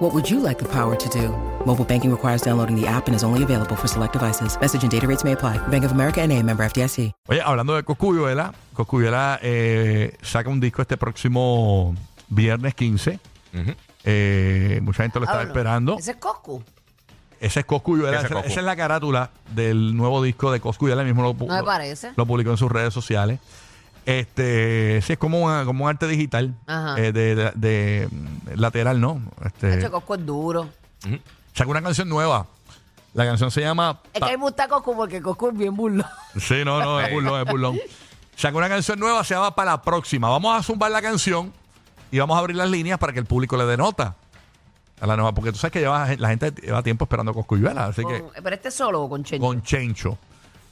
What would you like the power to do? Mobile banking requires downloading the app and is only available for select devices. Message and data rates may apply. Bank of America and a member FDIC. Oye, hablando de Coscuyuela, Coscuyuela eh, saca un disco este próximo viernes 15. Eh, mucha gente lo está Hablo. esperando. Ese es Coscu. Ese es Coscuyuela. Ese es Coscu. esa es la carátula del nuevo disco de Coscuyuela. Él mismo lo, No me lo- parece. lo publicó en sus redes sociales. Este, sí, es como, una- como un arte digital Ajá. eh, de, de- de, lateral, ¿no? Este, Ese Coscu es duro. saca una canción nueva. La canción se llama Es que a mí me gusta Coscu porque Coscu es bien burlo. Sí, no, no, es burlón, es burlón. Sacó una canción nueva, se llama Para la Próxima. Vamos a zumbar la canción y vamos a abrir las líneas para que el público le dé nota a la nueva. Porque tú sabes que lleva, la gente lleva tiempo esperando Coscuyuela, así que Con- pero este solo o con Chencho. con Chencho.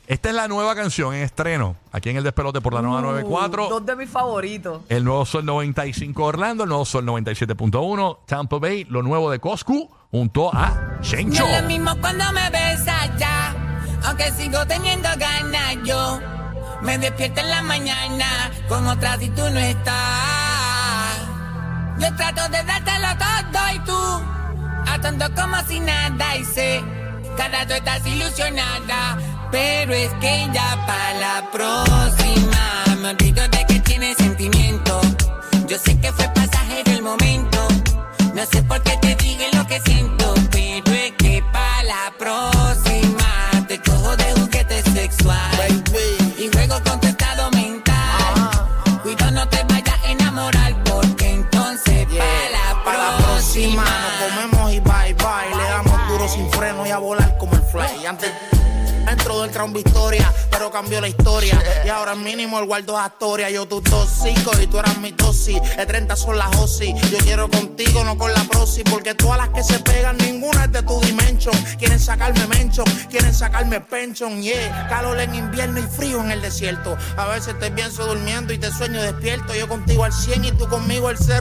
Esta es la nueva canción en estreno, aquí en el Despelote por la nueva Uh, 94. Dos de mis favoritos. El nuevo Sol 95 Orlando, el nuevo Sol 97.1 Tampa Bay, lo nuevo de Coscu junto a Chencho. No es lo mismo cuando me besas ya, aunque sigo teniendo ganas yo. Me despierto en la mañana con otra si tú no estás. Yo trato de dártelo todo y tú, a como si nada y sé, cada tú estás ilusionada, pero es que ya para la próxima me olvido de que tienes sentimiento. Yo sé que fue pasajero el momento, no sé por qué te Victoria, pero cambió la historia. Y ahora mínimo el guardo es Astoria. Yo tu tóxico y tú eras mi dosis. De 30 son las OSI. Yo quiero contigo, no con la prosi. Porque todas las que se pegan, ninguna es de tu dimension. Quieren sacarme mention, quieren sacarme pension. Yeah, calor en invierno y frío en el desierto. A veces te pienso durmiendo y te sueño despierto. Yo contigo al 100 y tú conmigo el 000.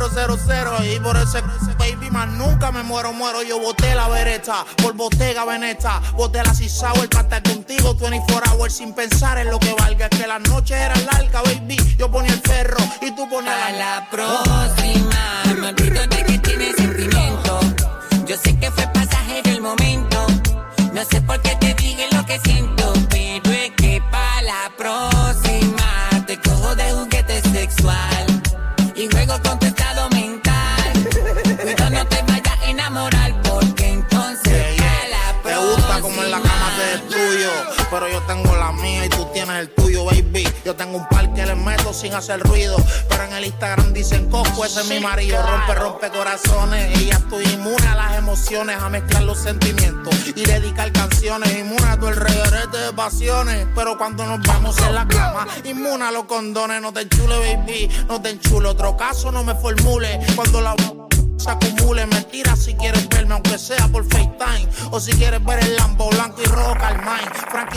Y por ese baby más nunca me muero, muero. Yo boté la vereta por Bottega Veneta. Boté la Sour para estar contigo 24 hours sin pensar en lo que valga. Que las noches eran largas, baby. Yo ponía el ferro y tú ponías la la próxima, Pero yo tengo la mía y tú tienes el tuyo, baby. Yo tengo un par que le meto sin hacer ruido. Pero en el Instagram dicen Coco, ese es mi marido. Rompe, rompe corazones. Y ya estoy inmune a las emociones, a mezclar los sentimientos. Y dedicar canciones. Inmune a todo el reguerete de pasiones. Pero cuando nos vamos en la cama, inmune a los condones. No te enchule, baby. No te enchule. Otro caso no me formule. Cuando la se acumule mentira si quieres verme aunque sea por FaceTime o si quieres ver el Lambo blanco y rojo Carmine Frankie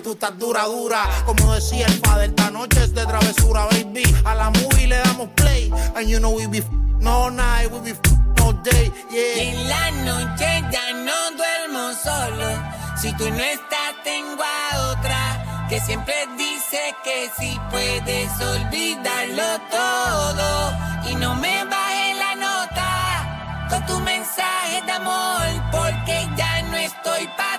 y tú estás dura dura. Como decía el padre esta noche es de travesura baby. A la movie le damos play. And you know we be f- all night we be all day yeah. En la noche ya no duermo solo. Si tú no estás, tengo a otra que siempre dice que sí puedes olvidarlo todo. Y no me baje la nota con tu mensaje de amor, porque ya no estoy para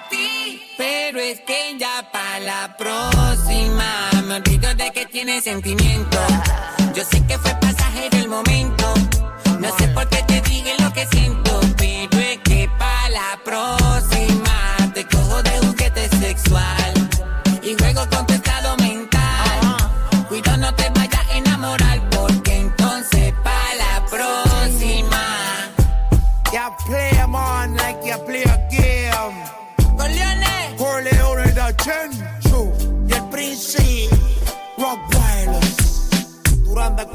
que ya para la próxima me olvido de que tienes sentimiento. Yo sé que fue pasajero el momento. No sé por qué te dije lo que siento, pero es que para la próxima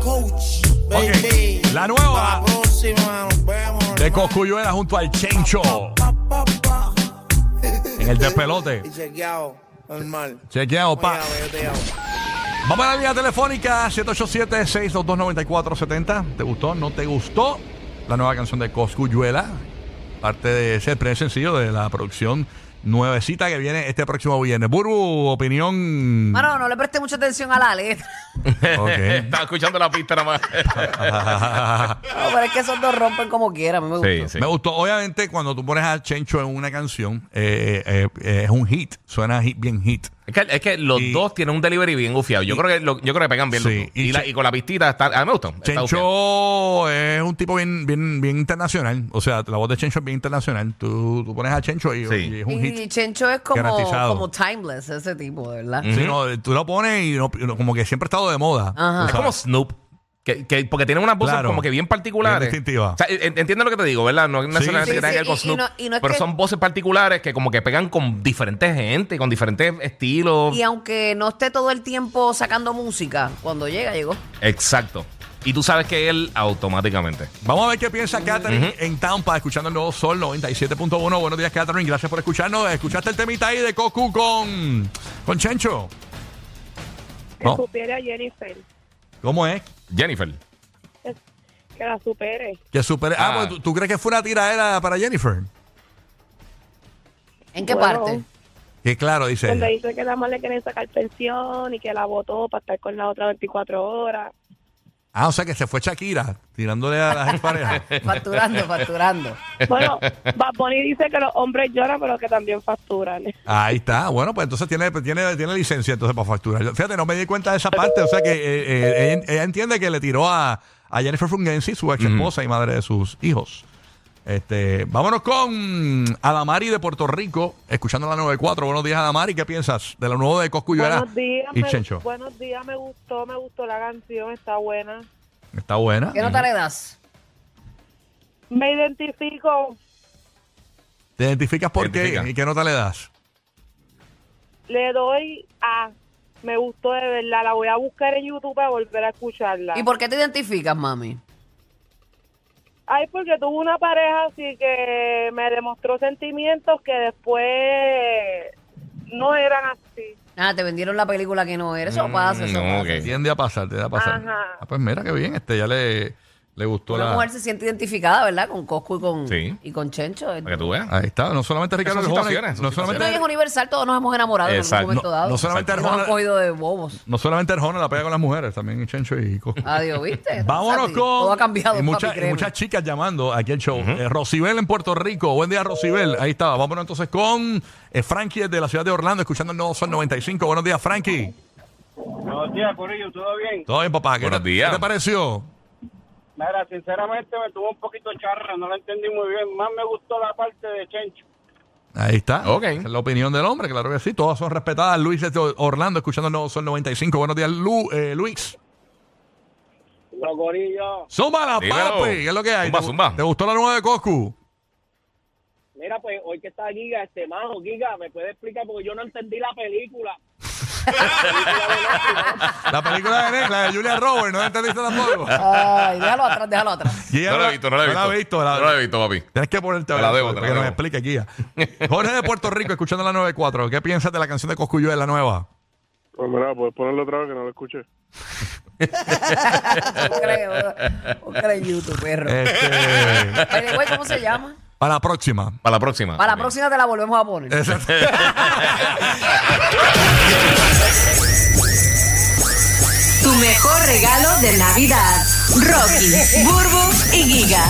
Coach baby la nueva. Para la próxima nos vemos De. Coscuyuela junto al Chencho Pa, pa, pa. en el despelote. Y chequeado Normal. Chequeado, pa. Vamos a la línea telefónica 787-622-9470. ¿Te gustó? ¿No te gustó? La nueva canción de Coscuyuela. Parte de ese primer sencillo de la producción nuevecita que viene este próximo viernes. Burbu, opinión. Mano, no le presté mucha atención a la letra. Estaba escuchando la pista nada más. No, pero es que esos dos rompen como quieran. A mí me gustó. sí, sí. Me gustó. Obviamente, cuando tú pones a Chencho en una canción, eh, eh, eh, es un hit. Suena hit, bien hit. Es que, es que los Y- dos tienen un delivery bien gufiado. Yo creo que lo- yo creo que pegan bien los Sí, dos. y Y, la- y con la pistita está, a mí me gustó. Chencho es un tipo bien, bien, bien internacional. O sea, la voz de Chencho es bien internacional. Tú, tú pones a Chencho y, Sí. y es un Y hit. Chencho es como, como timeless, ese tipo, de ¿verdad? Sí, no, tú lo pones y no- y como que siempre ha estado de moda. Ajá. Es como. Snoop. Que, que- porque tienen unas voces Claro. como que bien particulares. Bien. O sea, entiendo lo que te digo, ¿verdad? No es necesariamente sí, que tenga que sí, ver con y- y Snoop. no- y no es pero que- son voces particulares que como que pegan con diferentes gente, con diferentes estilos. Y aunque no esté todo el tiempo sacando música, cuando llega, llegó. Exacto. Y tú sabes que él automáticamente. Vamos a ver qué piensa Catherine en Tampa, escuchando el nuevo Sol 97.1. Buenos días, Catherine. Gracias por escucharnos. ¿Escuchaste el temita ahí de Cocu con, con Chencho? Que No. Jennifer. ¿Cómo es? Jennifer. Que la supere. Que supere. Ah, Ah. pues, ¿tú, tú crees que fue una tiradera para Jennifer? ¿En qué Bueno. parte? Que claro, dice. Donde ella. dice que nada más le quieren sacar pensión y que la votó para estar con la otra 24 horas. Ah, o sea que se fue Shakira tirándole a las parejas. Facturando, facturando. Bueno, Bad Bunny dice que los hombres lloran, pero que también facturan. Ahí está. Bueno, pues entonces tiene, tiene, tiene licencia entonces para facturar. Fíjate, no me di cuenta de esa parte. O sea que eh, eh, ella, ella entiende que le tiró a, a Jennifer Fungensi, su ex esposa y madre de sus hijos. Este, vámonos con Adamari de Puerto Rico, escuchando la 94. Buenos días, Adamari. ¿Qué piensas de lo nuevo de Coscuyuela Buenos días, y me, Chencho? buenos días, me gustó, me gustó la canción, está buena. Está buena. ¿Qué nota le das? Me identifico, ¿Te identificas por Identifica. qué? ¿Y qué nota le das? le doy a. Me gustó de verdad, la voy a buscar en YouTube para volver a escucharla. ¿Y por qué te identificas, mami? Ay, porque tuve una pareja así que me demostró sentimientos que después no eran así. Ah, te vendieron la película que no era. Eso Mm, pasa, eso no, pasa. ok. Tiende a pasar, te da a pasar. Ajá. Ah, pues mira qué bien, este ya le, le gustó Una la. mujer se siente identificada, ¿verdad? Con Cosco y con, Sí. y con Chencho. Para que tú veas. Ahí está, no solamente Ricardo Son Arjona, situaciones, son no No, solamente, y es universal, todos nos hemos enamorado en Exacto. algún momento No- dado. no solamente nos han Arjona- cogido de bobos. no solamente Arjona la pega con las mujeres, también Chencho y Coco. Adiós, ¿viste? Vámonos con Todo ha cambiado, y muchas, papi, y créeme. muchas chicas llamando aquí al show. Eh, Rosibel en Puerto Rico. Buen día, Rosibel. Ahí está. Vámonos entonces con eh, Frankie de la ciudad de Orlando, escuchando el nuevo Sol 95. Buenos días, Frankie. Buenos días, Corillo, ¿todo bien? Todo bien, papá. ¿Qué, Buenos te, días. ¿Qué te pareció? Mira, sinceramente me tuvo un poquito charra, no la entendí muy bien. Más me gustó la parte de Chencho. Ahí está. Ok. Esa es la opinión del hombre, claro que sí. Todas son respetadas. Luis de Orlando, escuchando nuevo Sol 95. Buenos días, Lu- eh, Luis. Los Corillo. Zumba la Dímelo. papi. ¿Qué es lo que hay? Zumba, ¿Te, zumba. ¿Te gustó la nueva de Coscu? Mira, pues hoy que está Giga, este majo, Giga, ¿me puede explicar? Porque yo no entendí la película. La película de Netflix, la de Julia Roberts, ¿no entendiste tampoco? Ay, déjalo atrás, déjalo atrás. Y ella No la he visto, no la he visto. No la he visto. la- No la he visto, papi. Tienes que ponerte a Te la ver debo, te la que nos explique aquí. ya. Jorge de Puerto Rico, escuchando la 94. ¿Qué piensas de la canción de Coscuyo de la nueva? Pues mira, puedes ponerlo otra vez que no lo escuché. Creo, en YouTube, perro. Este, ¿Cómo se llama? Para la próxima. Para la próxima. Para la También. próxima te la volvemos a poner. Exacto. Tu mejor regalo de Navidad. Rocky, Burbu y Giga.